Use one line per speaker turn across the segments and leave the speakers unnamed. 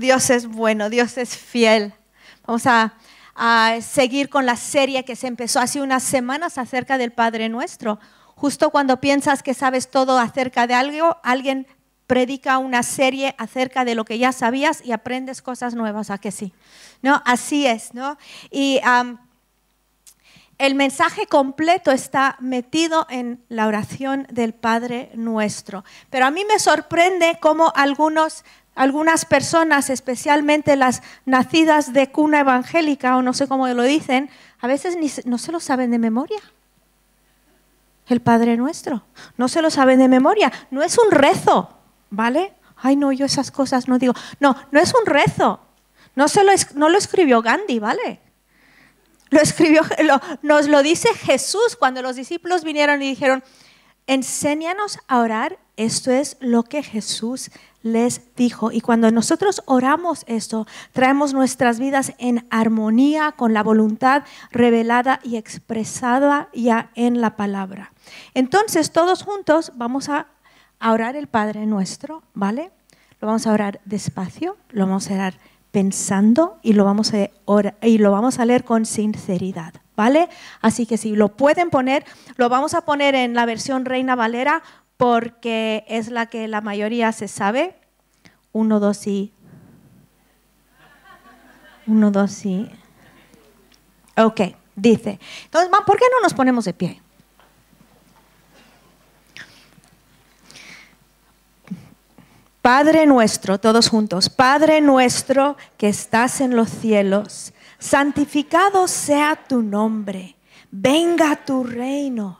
Dios es bueno, Dios es fiel. Vamos a, seguir con la serie que se empezó hace unas semanas acerca del Padre Nuestro. Justo cuando piensas que sabes todo acerca de algo, alguien predica una serie acerca de lo que ya sabías y aprendes cosas nuevas, ¿a que sí? ¿No? Así es, ¿no? Y el mensaje completo está metido en la oración del Padre Nuestro. Pero a mí me sorprende cómo algunos algunas personas, especialmente las nacidas de cuna evangélica, o no sé cómo lo dicen, a veces no se lo saben de memoria. El Padre Nuestro. No se lo saben de memoria. No es un rezo, ¿vale? Ay, no, yo esas cosas no digo. No, no es un rezo. No, se lo, no lo escribió Gandhi, ¿vale? Lo escribió, nos lo dice Jesús cuando los discípulos vinieron y dijeron, enséñanos a orar. Esto es lo que Jesús les dijo. Y cuando nosotros oramos esto, traemos nuestras vidas en armonía con la voluntad revelada y expresada ya en la palabra. Entonces, todos juntos vamos a orar el Padre nuestro, ¿vale? Lo vamos a orar despacio, lo vamos a orar pensando y lo vamos a, y lo vamos a leer con sinceridad. ¿Vale? Así que si lo pueden poner, lo vamos a poner en la versión Reina Valera porque es la que la mayoría se sabe. Uno, dos y. Uno, dos y. Ok, dice. Entonces, ¿por qué no nos ponemos de pie? Padre nuestro, todos juntos, Padre nuestro que estás en los cielos, santificado sea tu nombre, venga tu reino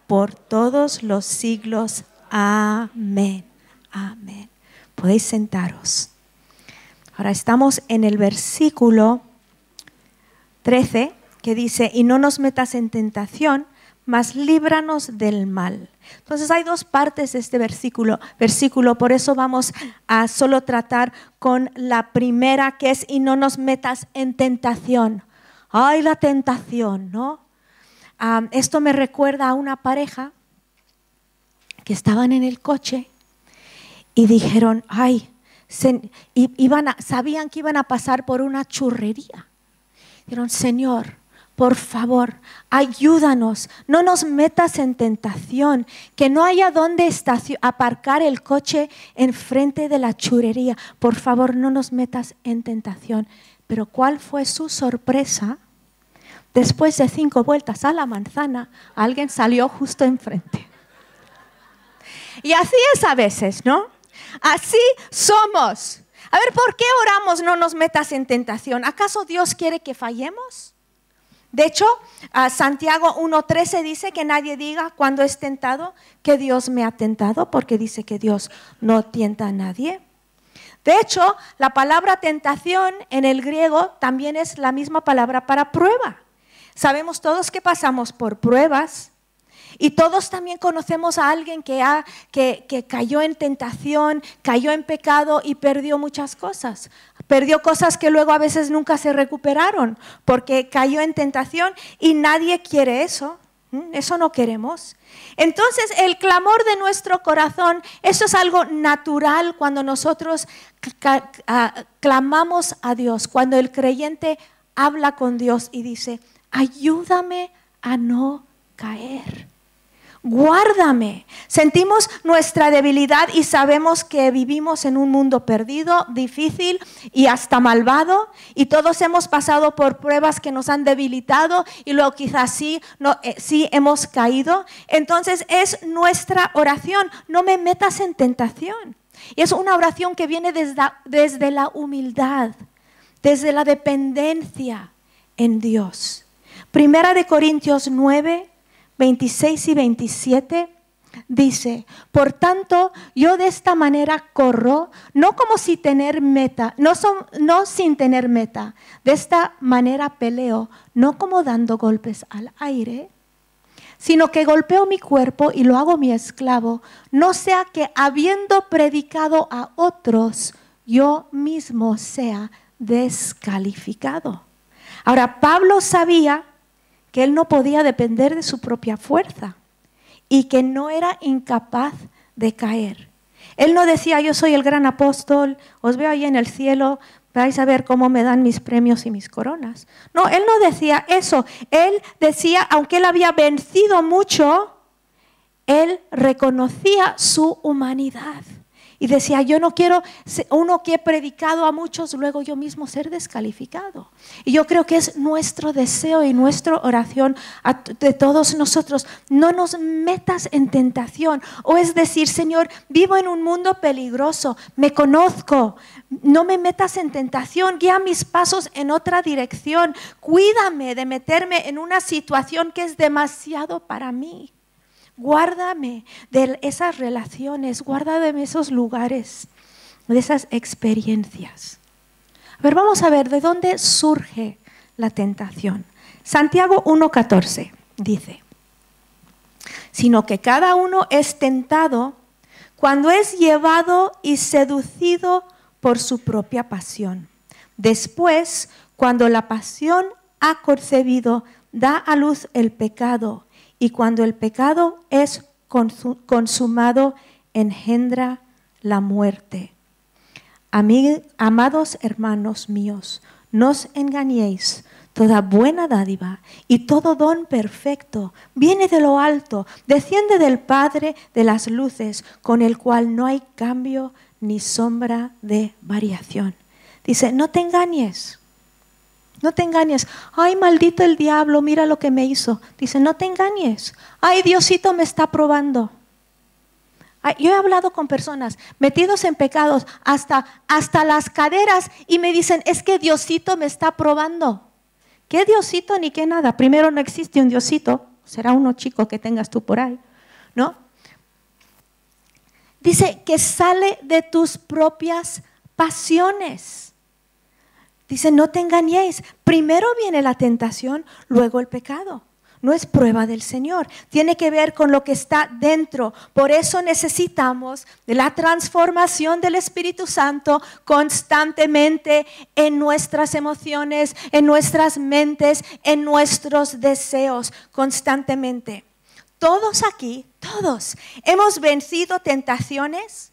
por todos los siglos. Amén. Amén. Podéis sentaros. Ahora estamos en el versículo 13 que dice, y no nos metas en tentación, mas líbranos del mal. Entonces hay dos partes de este versículo, versículo, por eso vamos a solo tratar con la primera que es, y no nos metas en tentación. Ay, la tentación, ¿no? Esto me recuerda a una pareja que estaban en el coche y dijeron, ay, iban sabían que iban a pasar por una churrería. Dijeron, Señor, por favor, ayúdanos, no nos metas en tentación, que no haya donde aparcar el coche enfrente de la churrería. Por favor, no nos metas en tentación. Pero ¿cuál fue su sorpresa? Después de cinco vueltas a la manzana, alguien salió justo enfrente. Y así es a veces, ¿no? Así somos. A ver, ¿por qué oramos no nos metas en tentación? ¿Acaso Dios quiere que fallemos? De hecho, Santiago 1.13 dice que nadie diga cuando es tentado que Dios me ha tentado, porque dice que Dios no tienta a nadie. De hecho, la palabra tentación en el griego también es la misma palabra para prueba. Sabemos todos que pasamos por pruebas y todos también conocemos a alguien que, ha, que, que, cayó en tentación, cayó en pecado y perdió muchas cosas. Perdió cosas que luego a veces nunca se recuperaron porque cayó en tentación y nadie quiere eso. Eso no queremos. Entonces, el clamor de nuestro corazón, eso es algo natural cuando nosotros clamamos a Dios, cuando el creyente habla con Dios y dice, ayúdame a no caer. Guárdame. Sentimos nuestra debilidad y sabemos que vivimos en un mundo perdido, difícil y hasta malvado. Y todos hemos pasado por pruebas que nos han debilitado y luego quizás sí, eh, sí hemos caído. Entonces es nuestra oración. No me metas en tentación. Y es una oración que viene desde la humildad, desde la dependencia en Dios. Primera de Corintios 9, 26 y 27 dice, por tanto, yo de esta manera corro, no como si tener meta, no, son, no sin tener meta, de esta manera peleo, no como dando golpes al aire, sino que golpeo mi cuerpo y lo hago mi esclavo, no sea que habiendo predicado a otros, yo mismo sea descalificado. Ahora, Pablo sabía que él no podía depender de su propia fuerza y que no era incapaz de caer. Él no decía, yo soy el gran apóstol, os veo ahí en el cielo, vais a ver cómo me dan mis premios y mis coronas. No, él no decía eso. Él decía, aunque él había vencido mucho, él reconocía su humanidad. Y decía, yo no quiero, uno que he predicado a muchos, luego yo mismo ser descalificado. Y yo creo que es nuestro deseo y nuestra oración de todos nosotros. No nos metas en tentación. O es decir, Señor, vivo en un mundo peligroso, me conozco. No me metas en tentación, guía mis pasos en otra dirección. Cuídame de meterme en una situación que es demasiado para mí. Guárdame de esas relaciones, guárdame de esos lugares, de esas experiencias. A ver, vamos a ver de dónde surge la tentación. Santiago 1.14 dice, sino que cada uno es tentado cuando es llevado y seducido por su propia pasión. Después, cuando la pasión ha concebido, da a luz el pecado y cuando el pecado es consumado, engendra la muerte. amados hermanos míos, no os engañéis. Toda buena dádiva y todo don perfecto viene de lo alto, desciende del Padre de las luces, con el cual no hay cambio ni sombra de variación. Dice, no te engañes. No te engañes. Ay, maldito el diablo, mira lo que me hizo. Dice, no te engañes. Ay, Diosito me está probando. yo he hablado con personas metidos en pecados hasta, hasta las caderas y me dicen, es que Diosito me está probando. ¿Qué Diosito ni qué nada? Primero no existe un Diosito, será uno chico que tengas tú por ahí, ¿no? Dice que sale de tus propias pasiones. Dice, no te engañéis. Primero viene la tentación, luego el pecado. No es prueba del Señor. Tiene que ver con lo que está dentro. Por eso necesitamos la transformación del Espíritu Santo constantemente en nuestras emociones, en nuestras mentes, en nuestros deseos, constantemente. Todos aquí, todos, hemos vencido tentaciones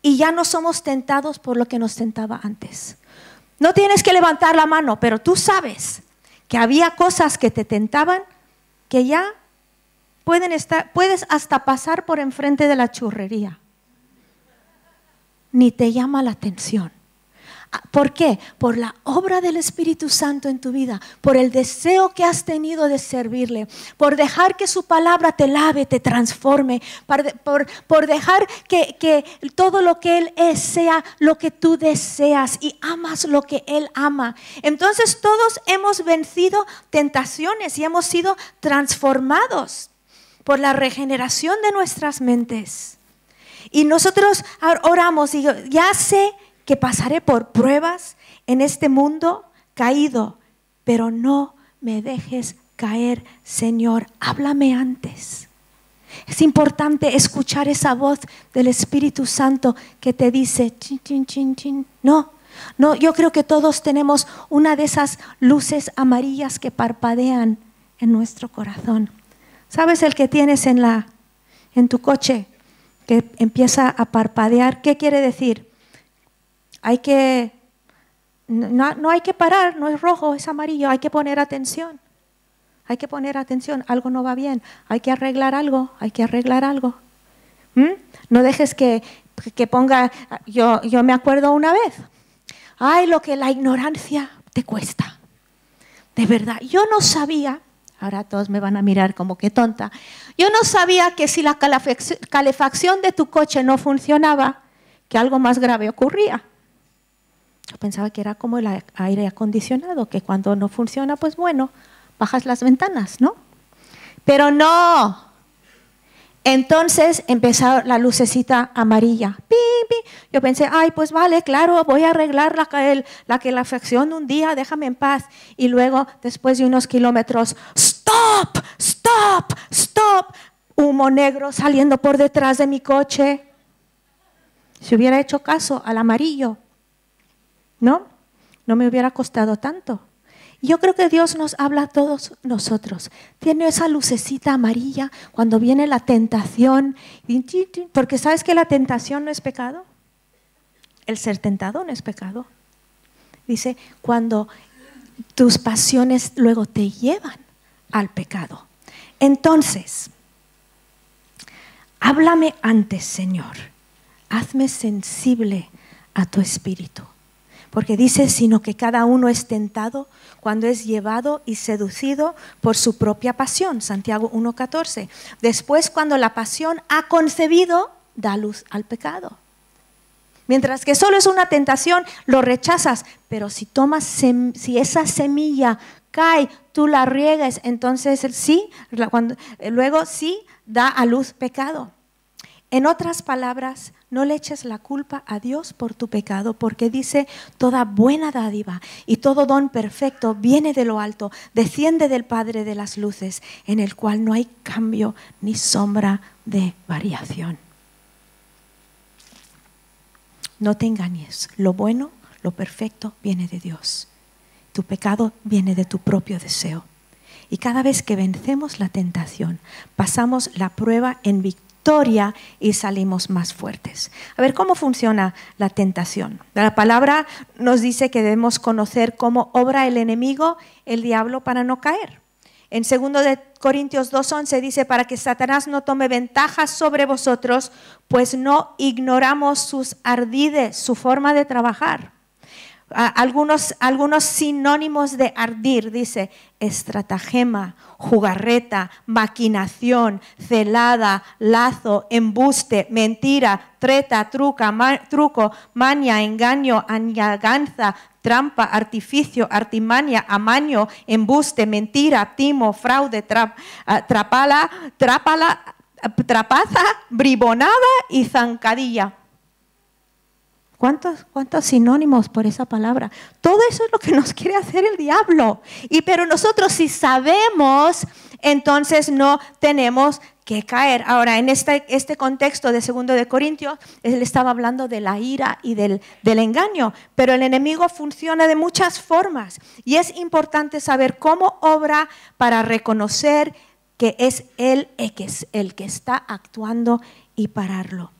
y ya no somos tentados por lo que nos tentaba antes. No tienes que levantar la mano, pero tú sabes que había cosas que te tentaban que ya pueden estar, puedes hasta pasar por enfrente de la churrería. Ni te llama la atención. Ah, ¿Por qué? Por la obra del Espíritu Santo en tu vida, por el deseo que has tenido de servirle, por dejar que su palabra te lave, te transforme, por, dejar que, que, todo lo que Él es sea lo que tú deseas y amas lo que Él ama. Entonces todos hemos vencido tentaciones y hemos sido transformados por la regeneración de nuestras mentes. Y nosotros oramos y ya sé que pasaré por pruebas en este mundo caído, pero no me dejes caer, Señor, háblame antes. Es importante escuchar esa voz del Espíritu Santo que te dice, chin, chin, chin, chin. No, no, yo creo que todos tenemos una de esas luces amarillas que parpadean en nuestro corazón. ¿Sabes el que tienes en la en tu coche que empieza a parpadear? ¿Qué quiere decir? Hay que, no, hay que parar, no es rojo, es amarillo, hay que poner atención. Hay que poner atención, algo no va bien, hay que arreglar algo, hay que arreglar algo. ¿Mm? No dejes que, que ponga, yo, yo me acuerdo una vez, ay, lo que la ignorancia te cuesta. De verdad, yo no sabía, ahora todos me van a mirar como que tonta, yo no sabía que si la calefacción de tu coche no funcionaba, que algo más grave ocurría. Yo pensaba que era como el aire acondicionado, que cuando no funciona, pues bueno, bajas las ventanas, ¿no? Pero no, Entonces empezó la lucecita amarilla. Yo pensé, ay, pues vale, claro, voy a arreglar la, la que la fracción un día, déjame en paz. Y luego, después de unos kilómetros, stop, stop, stop. Humo negro saliendo por detrás de mi coche. Si hubiera hecho caso al amarillo, ¿no? No me hubiera costado tanto. Yo creo que Dios nos habla a todos nosotros. Tiene esa lucecita amarilla cuando viene la tentación. Porque sabes que la tentación no es pecado. El ser tentado no es pecado. Dice, cuando tus pasiones luego te llevan al pecado. Entonces, háblame antes, Señor. Hazme sensible a tu espíritu. Porque dice, sino que cada uno es tentado cuando es llevado y seducido por su propia pasión. Santiago 1.14. Después, cuando la pasión ha concebido, da luz al pecado. Mientras que solo es una tentación, lo rechazas. Pero si tomas, si esa semilla cae, tú la riegues, entonces sí, luego sí da a luz pecado. En otras palabras, no le eches la culpa a Dios por tu pecado, porque dice, toda buena dádiva y todo don perfecto viene de lo alto, desciende del Padre de las Luces, en el cual no hay cambio ni sombra de variación. No te engañes, lo bueno, lo perfecto viene de Dios. Tu pecado viene de tu propio deseo. Y cada vez que vencemos la tentación, pasamos la prueba en victoria y salimos más fuertes. A ver, ¿cómo funciona la tentación? La palabra nos dice que debemos conocer cómo obra el enemigo, el diablo, para no caer. En 2 de Corintios 2.11 dice, para que Satanás no tome ventaja sobre vosotros, pues no ignoramos sus ardides, su forma de trabajar algunos, algunos sinónimos de ardir, dice estratagema, jugarreta, maquinación, celada, lazo, embuste, mentira, treta, truca, truco, maña, engaño, añaganza, trampa, artificio, artimaña, amaño, embuste, mentira, timo, fraude, trapala, trapala, trapaza, bribonada y zancadilla. ¿Cuántos, ¿Cuántos sinónimos por esa palabra? Todo eso es lo que nos quiere hacer el diablo. Y pero nosotros si sabemos, entonces no tenemos que caer. Ahora, en este, este contexto de segundo de Corintios, él estaba hablando de la ira y del, del engaño, pero el enemigo funciona de muchas formas y es importante saber cómo obra para reconocer que es él el que está actuando y pararlo.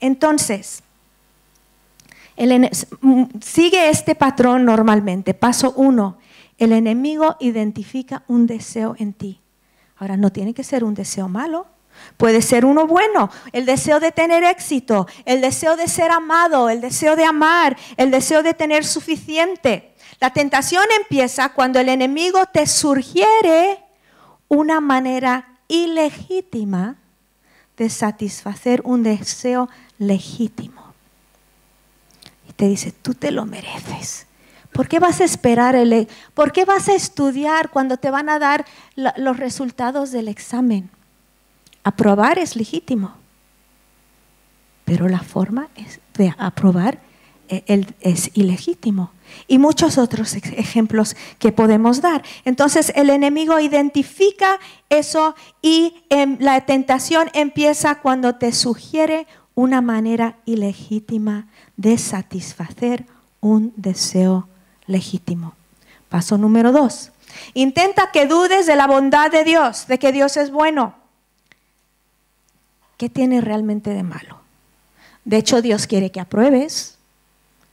Entonces, Mm, sigue este patrón normalmente. Paso uno, el enemigo identifica un deseo en ti. Ahora, no tiene que ser un deseo malo, puede ser uno bueno, el deseo de tener éxito, el deseo de ser amado, el deseo de amar, el deseo de tener suficiente. La tentación empieza cuando el enemigo te sugiere una manera ilegítima de satisfacer un deseo legítimo te dice, tú te lo mereces. ¿Por qué vas a esperar el, por qué vas a estudiar cuando te van a dar los resultados del examen? Aprobar es legítimo, pero la forma de aprobar e-, es ilegítimo. Y muchos otros ejemplos que podemos dar. Entonces el enemigo identifica eso y em, la tentación empieza cuando te sugiere una manera ilegítima de satisfacer un deseo legítimo. Paso número dos. Intenta que dudes de la bondad de Dios, de que Dios es bueno. ¿Qué tiene realmente de malo? De hecho, Dios quiere que apruebes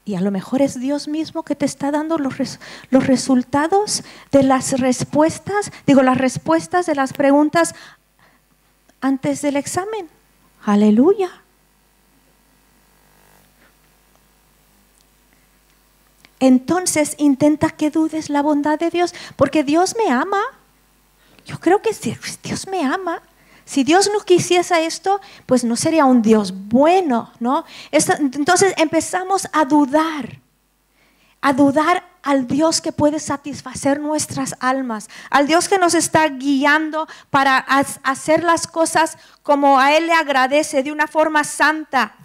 y a lo mejor es Dios mismo que te está dando los, los resultados de las respuestas, digo, las respuestas de las preguntas antes del examen. Aleluya. Entonces intenta que dudes la bondad de Dios, porque Dios me ama. Yo creo que Dios me ama. Si Dios no quisiese esto, pues no sería un Dios bueno, ¿no? Entonces empezamos a dudar, a dudar al Dios que puede satisfacer nuestras almas, al Dios que nos está guiando para hacer las cosas como a Él le agradece, de una forma santa.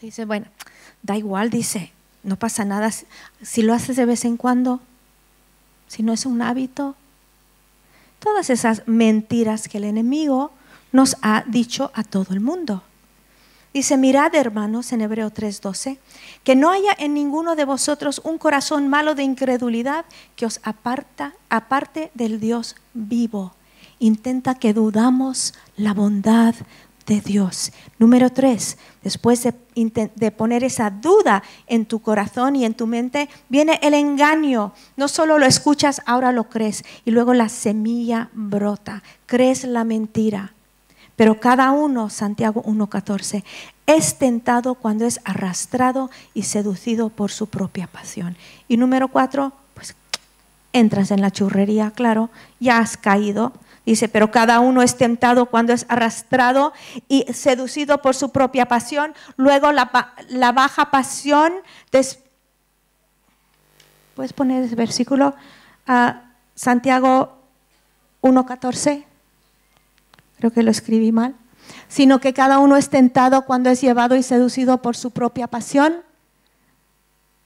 Dice, bueno, da igual, dice, no pasa nada si lo haces de vez en cuando, si no es un hábito. Todas esas mentiras que el enemigo nos ha dicho a todo el mundo. Dice, mirad hermanos en Hebreo 3:12, que no haya en ninguno de vosotros un corazón malo de incredulidad que os aparta, aparte del Dios vivo. Intenta que dudamos la bondad de Dios. Número tres, después de, de, poner esa duda en tu corazón y en tu mente, viene el engaño. No solo lo escuchas, ahora lo crees. Y luego la semilla brota. Crees la mentira. Pero cada uno, Santiago 1.14, es tentado cuando es arrastrado y seducido por su propia pasión. Y número cuatro, pues entras en la churrería, claro, ya has caído. Dice, pero cada uno es tentado cuando es arrastrado y seducido por su propia pasión. Luego la, baja pasión, puedes poner versículo, a Santiago 1.14 creo que lo escribí mal, sino que cada uno es tentado cuando es llevado y seducido por su propia pasión.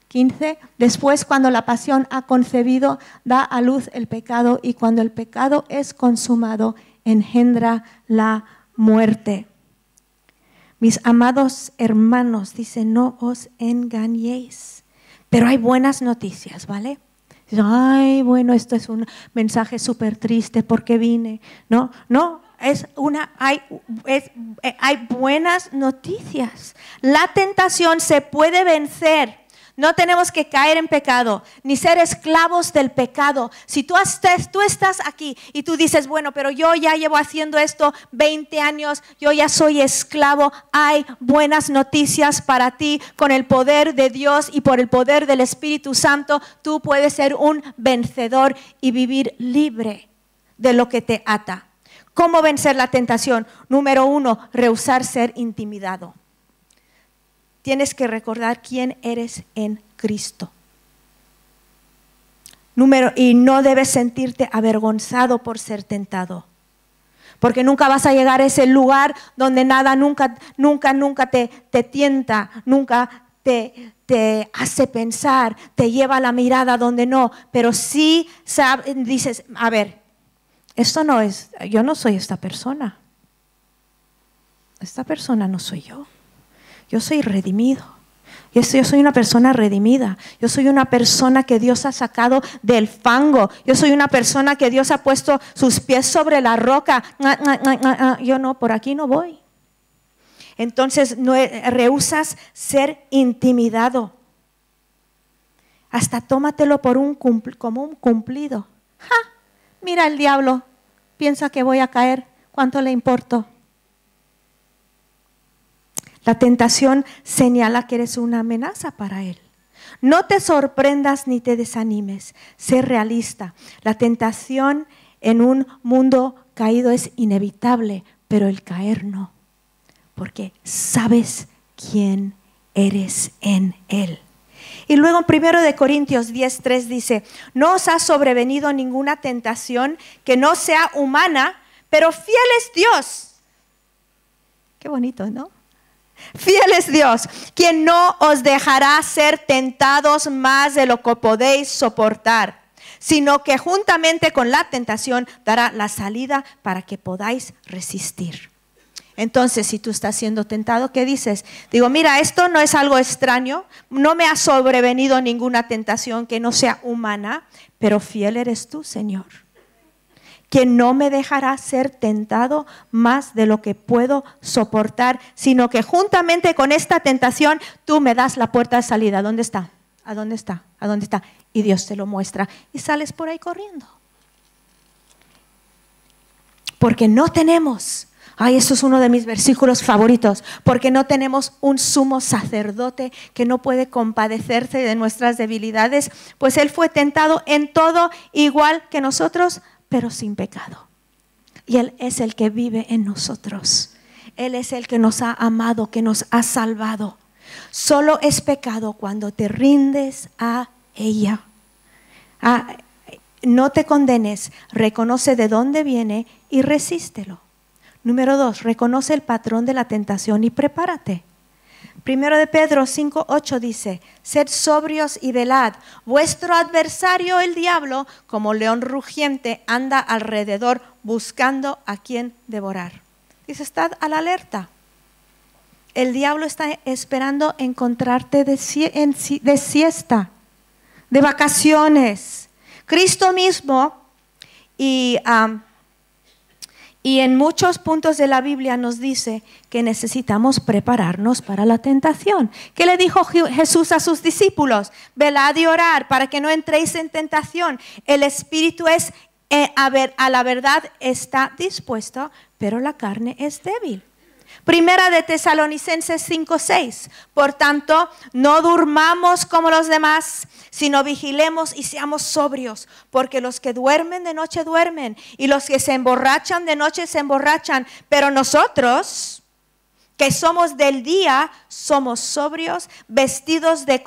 15. Después, cuando la pasión ha concebido, da a luz el pecado y cuando el pecado es consumado, engendra la muerte. Mis amados hermanos, dice, no os engañéis. Pero hay buenas noticias, ¿vale? Ay, bueno, esto es un mensaje súper triste porque vine. No, no, es una, hay, eh, hay buenas noticias. La tentación se puede vencer. No tenemos que caer en pecado, ni ser esclavos del pecado. Si tú, tú estás aquí y tú dices, bueno, pero yo ya llevo haciendo esto 20 años, yo ya soy esclavo, hay buenas noticias para ti con el poder de Dios y por el poder del Espíritu Santo. Tú puedes ser un vencedor y vivir libre de lo que te ata. ¿Cómo vencer la tentación? Número uno, rehusar ser intimidado. Tienes que recordar quién eres en Cristo. Número, y no debes sentirte avergonzado por ser tentado. Porque nunca vas a llegar a ese lugar donde nada nunca, nunca, nunca te, te tienta, nunca te, te hace pensar, te lleva la mirada donde no. Pero sí dices, a ver, esto no es, yo no soy esta persona. Esta persona no soy yo. Yo soy redimido. Yo soy una persona redimida. Yo soy una persona que Dios ha sacado del fango. Yo soy una persona que Dios ha puesto sus pies sobre la roca. Yo no, por aquí no voy. Entonces no, rehusas ser intimidado. Hasta tómatelo por un como un cumplido. ¡Ja! Mira el diablo, piensa que voy a caer, ¿cuánto le importo? La tentación señala que eres una amenaza para él. No te sorprendas ni te desanimes, sé realista. La tentación en un mundo caído es inevitable, pero el caer no, porque sabes quién eres en él. Y luego en 1 de Corintios 10:3 dice, "No os ha sobrevenido ninguna tentación que no sea humana, pero fiel es Dios." Qué bonito, ¿no? Fiel es Dios, quien no os dejará ser tentados más de lo que podéis soportar, sino que juntamente con la tentación dará la salida para que podáis resistir. Entonces, si tú estás siendo tentado, ¿qué dices? Digo, mira, esto no es algo extraño, no me ha sobrevenido ninguna tentación que no sea humana, pero fiel eres tú, Señor, que no me dejará ser tentado más de lo que puedo soportar, sino que juntamente con esta tentación tú me das la puerta de salida. ¿Dónde está? ¿A dónde está? ¿A dónde está? Y Dios te lo muestra y sales por ahí corriendo. Porque no tenemos Ay, eso es uno de mis versículos favoritos, porque no tenemos un sumo sacerdote que no puede compadecerse de nuestras debilidades, pues Él fue tentado en todo igual que nosotros, pero sin pecado. Y Él es el que vive en nosotros. Él es el que nos ha amado, que nos ha salvado. Solo es pecado cuando te rindes a ella. Ah, no te condenes, reconoce de dónde viene y resístelo. Número dos, reconoce el patrón de la tentación y prepárate. Primero de Pedro 5.8 dice, sed sobrios y velad. Vuestro adversario, el diablo, como león rugiente, anda alrededor buscando a quien devorar. Dice, estad a la alerta. El diablo está esperando encontrarte de, siesta, de vacaciones. Cristo mismo y y en muchos puntos de la Biblia nos dice que necesitamos prepararnos para la tentación. ¿Qué le dijo Jesús a sus discípulos? Velad y orar para que no entréis en tentación. El espíritu es, eh, a, ver, a la verdad está dispuesto, pero la carne es débil. Primera de Tesalonicenses 5:6. Por tanto, no durmamos como los demás, sino vigilemos y seamos sobrios, porque los que duermen de noche duermen y los que se emborrachan de noche se emborrachan, pero nosotros que somos del día, somos sobrios, vestidos de,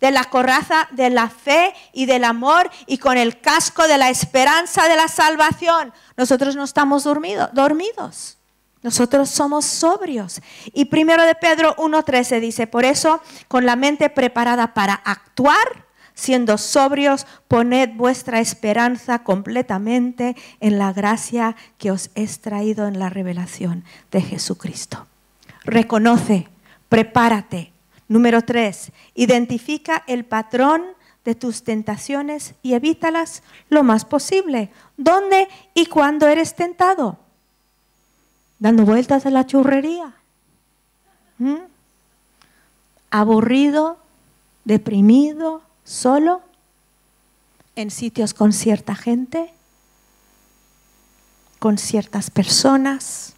la coraza de la fe y del amor y con el casco de la esperanza de la salvación. Nosotros no estamos dormidos. dormidos. Nosotros somos sobrios. Y primero de Pedro 1.13 dice, por eso, con la mente preparada para actuar, siendo sobrios, poned vuestra esperanza completamente en la gracia que os es traído en la revelación de Jesucristo. Reconoce, prepárate. Número 3, identifica el patrón de tus tentaciones y evítalas lo más posible. ¿Dónde y cuándo eres tentado? Dando vueltas en la churrería. ¿Mm? Aburrido, deprimido, solo, en sitios con cierta gente, con ciertas personas.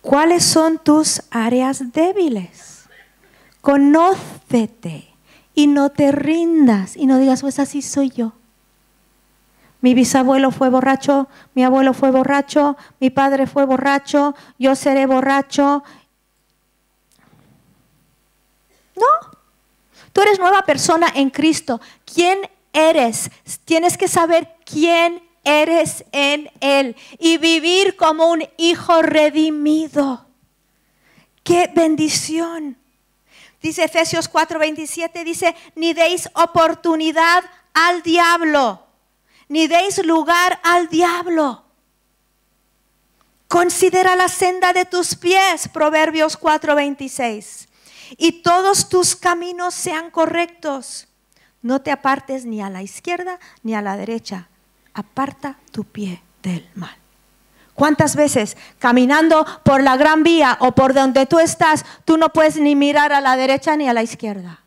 ¿Cuáles son tus áreas débiles? Conócete y no te rindas y no digas, pues así soy yo. Mi bisabuelo fue borracho, mi abuelo fue borracho, mi padre fue borracho, yo seré borracho. No, tú eres nueva persona en Cristo. ¿Quién eres? Tienes que saber quién eres en Él y vivir como un hijo redimido. ¡Qué bendición! Dice Efesios 4:27, dice, ni deis oportunidad al diablo ni deis lugar al diablo. Considera la senda de tus pies, Proverbios 4:26, y todos tus caminos sean correctos. No te apartes ni a la izquierda ni a la derecha. Aparta tu pie del mal. ¿Cuántas veces caminando por la gran vía o por donde tú estás, tú no puedes ni mirar a la derecha ni a la izquierda?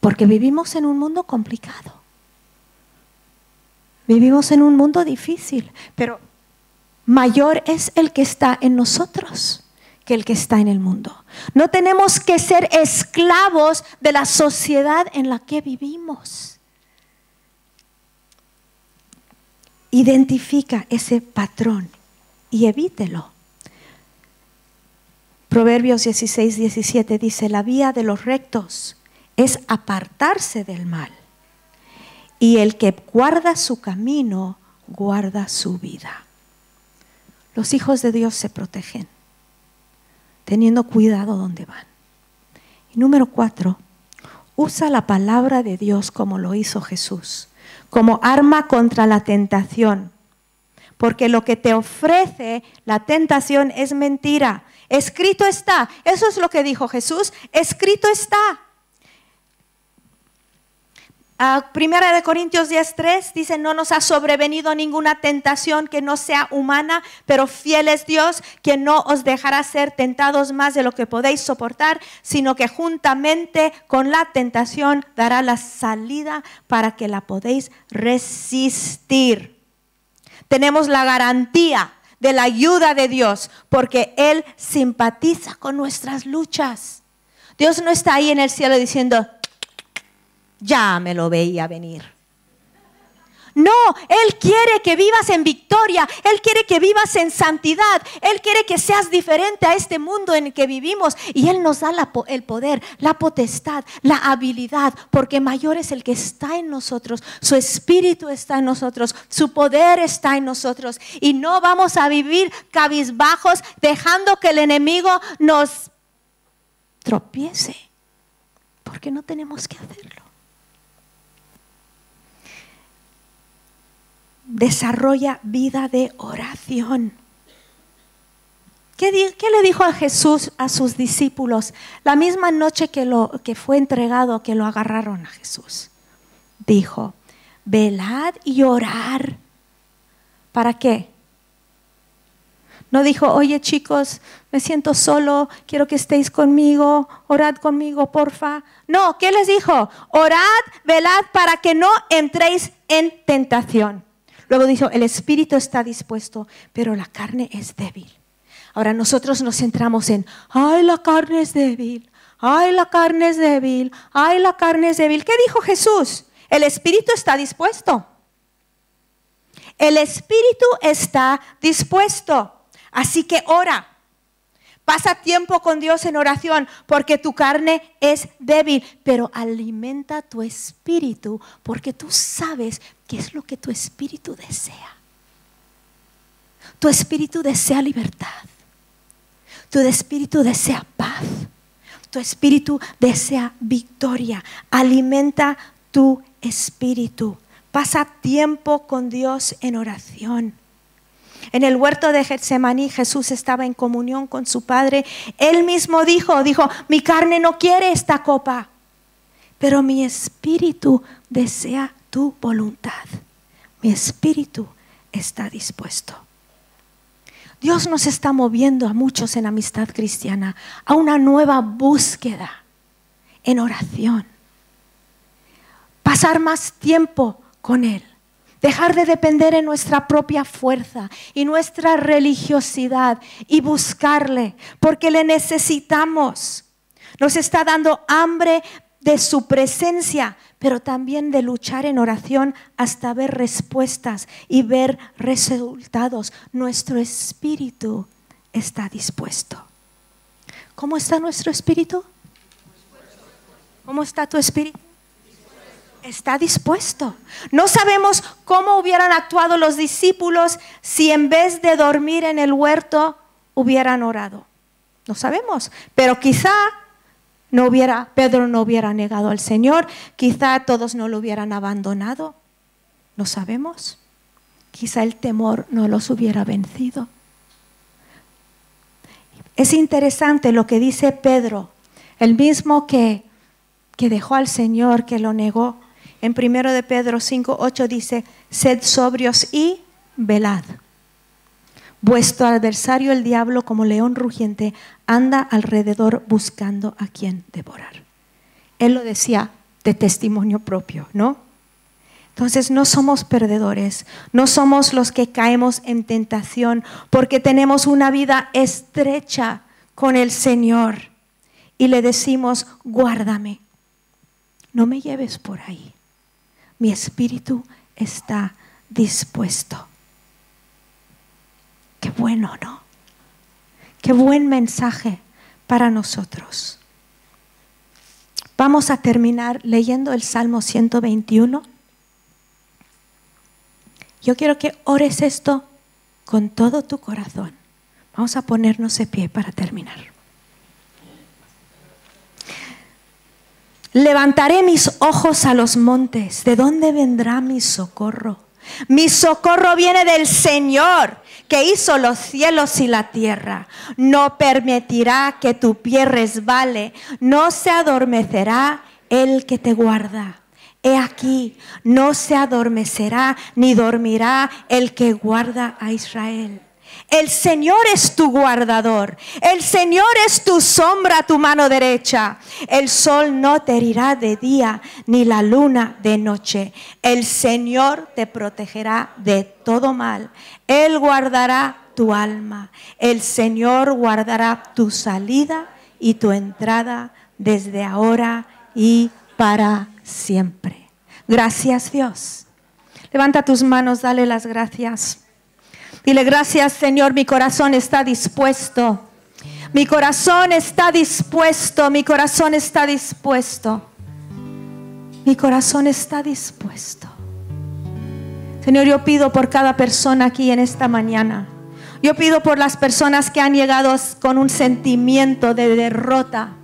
Porque vivimos en un mundo complicado. Vivimos en un mundo difícil, pero mayor es el que está en nosotros que el que está en el mundo. No tenemos que ser esclavos de la sociedad en la que vivimos. Identifica ese patrón y evítelo. Proverbios 16, 17 dice, la vía de los rectos es apartarse del mal. Y el que guarda su camino, guarda su vida. Los hijos de Dios se protegen, teniendo cuidado donde van. Y número cuatro, usa la palabra de Dios como lo hizo Jesús, como arma contra la tentación. Porque lo que te ofrece la tentación es mentira. Escrito está. Eso es lo que dijo Jesús. Escrito está. Primera de Corintios 10:3 dice, no nos ha sobrevenido ninguna tentación que no sea humana, pero fiel es Dios, que no os dejará ser tentados más de lo que podéis soportar, sino que juntamente con la tentación dará la salida para que la podéis resistir. Tenemos la garantía de la ayuda de Dios, porque Él simpatiza con nuestras luchas. Dios no está ahí en el cielo diciendo, ya me lo veía venir. No, Él quiere que vivas en victoria, Él quiere que vivas en santidad, Él quiere que seas diferente a este mundo en el que vivimos y Él nos da el poder, la potestad, la habilidad, porque mayor es el que está en nosotros, su espíritu está en nosotros, su poder está en nosotros y no vamos a vivir cabizbajos dejando que el enemigo nos tropiece, porque no tenemos que hacerlo. Desarrolla vida de oración. ¿Qué, le dijo a Jesús a sus discípulos la misma noche que, que fue entregado, que lo agarraron a Jesús? Dijo, velad y orar. ¿Para qué? No dijo, oye chicos, me siento solo, quiero que estéis conmigo, orad conmigo, porfa. No, ¿qué les dijo? Orad, velad para que no entréis en tentación. Luego dijo, el espíritu está dispuesto, pero la carne es débil. Ahora nosotros nos centramos en, ay, la carne es débil, ay, la carne es débil, ay, la carne es débil. ¿Qué dijo Jesús? El espíritu está dispuesto. El espíritu está dispuesto. Así que ora. Pasa tiempo con Dios en oración porque tu carne es débil, pero alimenta tu espíritu porque tú sabes qué es lo que tu espíritu desea. Tu espíritu desea libertad. Tu espíritu desea paz. Tu espíritu desea victoria. Alimenta tu espíritu. Pasa tiempo con Dios en oración. En el huerto de Getsemaní Jesús estaba en comunión con su Padre. Él mismo dijo, dijo, mi carne no quiere esta copa, pero mi espíritu desea tu voluntad. Mi espíritu está dispuesto. Dios nos está moviendo a muchos en amistad cristiana a una nueva búsqueda en oración. Pasar más tiempo con Él dejar de depender en nuestra propia fuerza y nuestra religiosidad y buscarle, porque le necesitamos. Nos está dando hambre de su presencia, pero también de luchar en oración hasta ver respuestas y ver resultados. Nuestro espíritu está dispuesto. ¿Cómo está nuestro espíritu? ¿Cómo está tu espíritu? está dispuesto. No sabemos cómo hubieran actuado los discípulos si en vez de dormir en el huerto hubieran orado. No sabemos, pero quizá no hubiera Pedro no hubiera negado al Señor, quizá todos no lo hubieran abandonado. No sabemos. Quizá el temor no los hubiera vencido. Es interesante lo que dice Pedro, el mismo que, que dejó al Señor, que lo negó. En 1 de Pedro 5, 8 dice, sed sobrios y velad. Vuestro adversario el diablo como león rugiente anda alrededor buscando a quien devorar. Él lo decía de testimonio propio, ¿no? Entonces no somos perdedores, no somos los que caemos en tentación porque tenemos una vida estrecha con el Señor y le decimos, guárdame, no me lleves por ahí mi espíritu está dispuesto. Bueno, ¿no? Qué buen mensaje para nosotros. Vamos a terminar leyendo el Salmo 121. Yo quiero que ores esto con todo tu corazón. Vamos a ponernos de pie para terminar. Levantaré mis ojos a los montes. ¿De dónde vendrá mi socorro? Mi socorro viene del Señor que hizo los cielos y la tierra. No permitirá que tu pie resbale, no se adormecerá el que te guarda. He aquí, no se adormecerá ni dormirá el que guarda a Israel. El Señor es tu guardador. El Señor es tu sombra, tu mano derecha. El sol no te herirá de día, ni la luna de noche. El Señor te protegerá de todo mal. Él guardará tu alma. El Señor guardará tu salida y tu entrada desde ahora y para siempre. Gracias Dios. Levanta tus manos, dale las gracias. Dile gracias Señor, mi corazón está dispuesto. Mi corazón está dispuesto, mi corazón está dispuesto. Mi corazón está dispuesto. Señor, yo pido por cada persona aquí en esta mañana. Yo pido por las personas que han llegado con un sentimiento de derrota,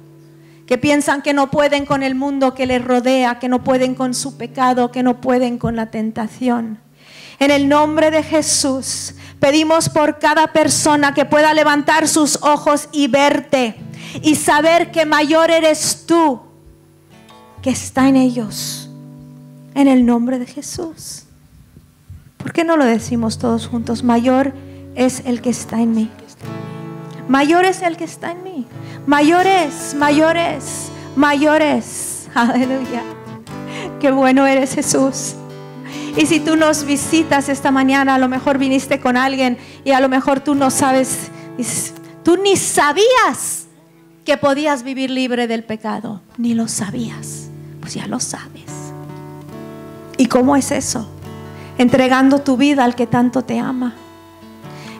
que piensan que no pueden con el mundo que les rodea, que no pueden con su pecado, que no pueden con la tentación. En el nombre de Jesús, pedimos por cada persona que pueda levantar sus ojos y verte y saber que mayor eres tú que está en ellos. En el nombre de Jesús. ¿Por qué no lo decimos todos juntos? Mayor es el que está en mí. Mayor es el que está en mí. Mayor es, mayor es, mayor es. Aleluya. Qué bueno eres Jesús. Y si tú nos visitas esta mañana, a lo mejor viniste con alguien y a lo mejor tú no sabes, tú ni sabías que podías vivir libre del pecado, ni lo sabías, pues ya lo sabes. ¿Y cómo es eso? Entregando tu vida al que tanto te ama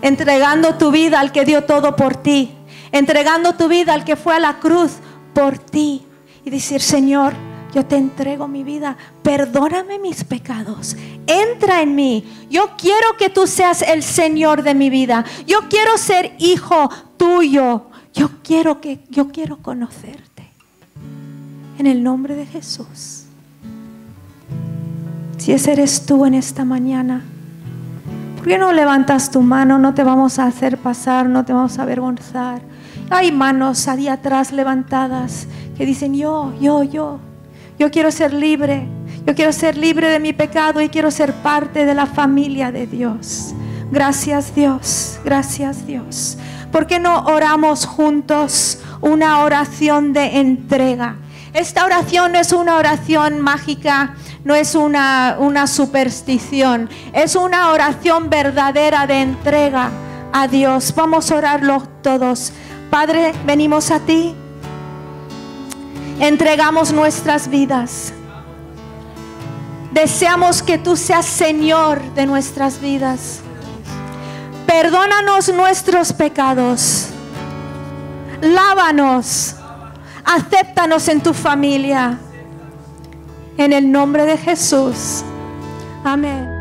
entregando tu vida al que dio todo por ti, entregando tu vida al que fue a la cruz por ti y decir, Señor, yo te entrego mi vida, perdóname mis pecados, entra en mí, yo quiero que tú seas el Señor de mi vida, yo quiero ser hijo tuyo, yo quiero que yo quiero conocerte. En el nombre de Jesús. Si ese eres tú en esta mañana, ¿Por qué no levantas tu mano? No te vamos a hacer pasar, no te vamos a avergonzar. Hay manos ahí atrás levantadas que dicen, yo, yo, yo, yo quiero ser libre. Yo quiero ser libre de mi pecado y quiero ser parte de la familia de Dios. Gracias Dios, gracias Dios. ¿Por qué no oramos juntos una oración de entrega? Esta oración no es una oración mágica no es una, una superstición, es una oración verdadera de entrega a Dios. Vamos a orarlo todos. Padre, venimos a ti. Entregamos nuestras vidas. Deseamos que tú seas Señor de nuestras vidas. Perdónanos nuestros pecados. Lávanos. Acéptanos en tu familia. En el nombre de Jesús. Amén.